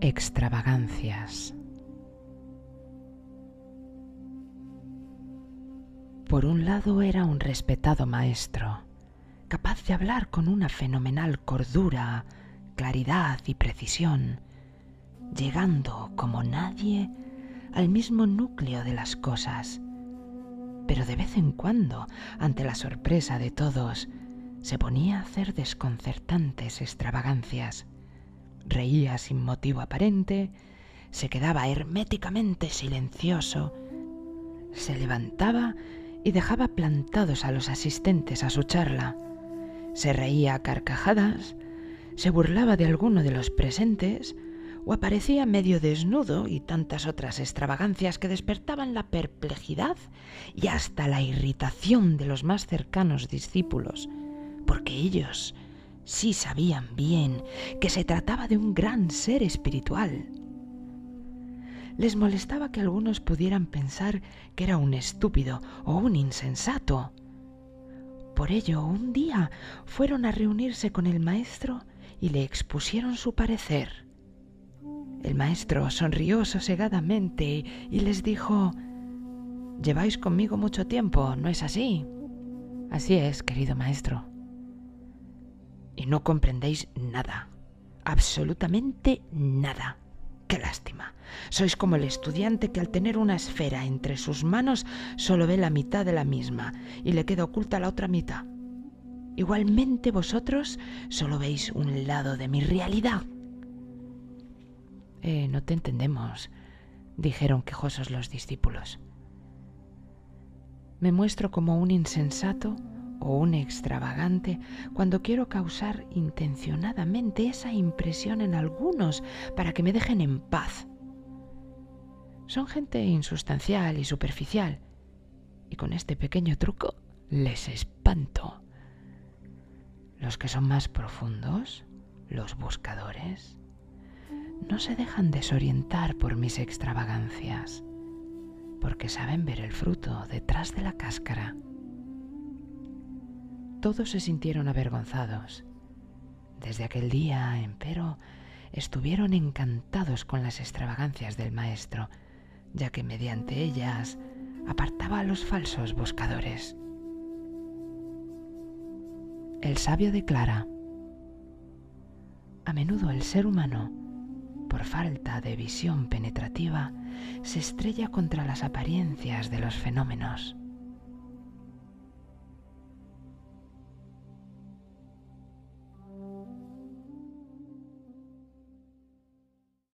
Extravagancias. Por un lado era un respetado maestro, capaz de hablar con una fenomenal cordura, claridad y precisión, llegando como nadie al mismo núcleo de las cosas. Pero de vez en cuando, ante la sorpresa de todos, se ponía a hacer desconcertantes extravagancias. Reía sin motivo aparente, se quedaba herméticamente silencioso, se levantaba y dejaba plantados a los asistentes a su charla. Se reía a carcajadas, se burlaba de alguno de los presentes, o aparecía medio desnudo y tantas otras extravagancias que despertaban la perplejidad y hasta la irritación de los más cercanos discípulos, porque ellos sí sabían bien que se trataba de un gran ser espiritual. Les molestaba que algunos pudieran pensar que era un estúpido o un insensato. Por ello, un día fueron a reunirse con el maestro y le expusieron su parecer. El maestro sonrió sosegadamente y les dijo, Lleváis conmigo mucho tiempo, ¿no es así? Así es, querido maestro. Y no comprendéis nada, absolutamente nada. Qué lástima. Sois como el estudiante que al tener una esfera entre sus manos solo ve la mitad de la misma y le queda oculta la otra mitad. Igualmente vosotros solo veis un lado de mi realidad eh, no te entendemos, dijeron quejosos los discípulos. Me muestro como un insensato o un extravagante cuando quiero causar intencionadamente esa impresión en algunos para que me dejen en paz. Son gente insustancial y superficial, y con este pequeño truco les espanto. Los que son más profundos, los buscadores, no se dejan desorientar por mis extravagancias, porque saben ver el fruto detrás de la cáscara. Todos se sintieron avergonzados. Desde aquel día, empero, estuvieron encantados con las extravagancias del maestro, ya que mediante ellas apartaba a los falsos buscadores. El sabio declara, a menudo el ser humano por falta de visión penetrativa, se estrella contra las apariencias de los fenómenos.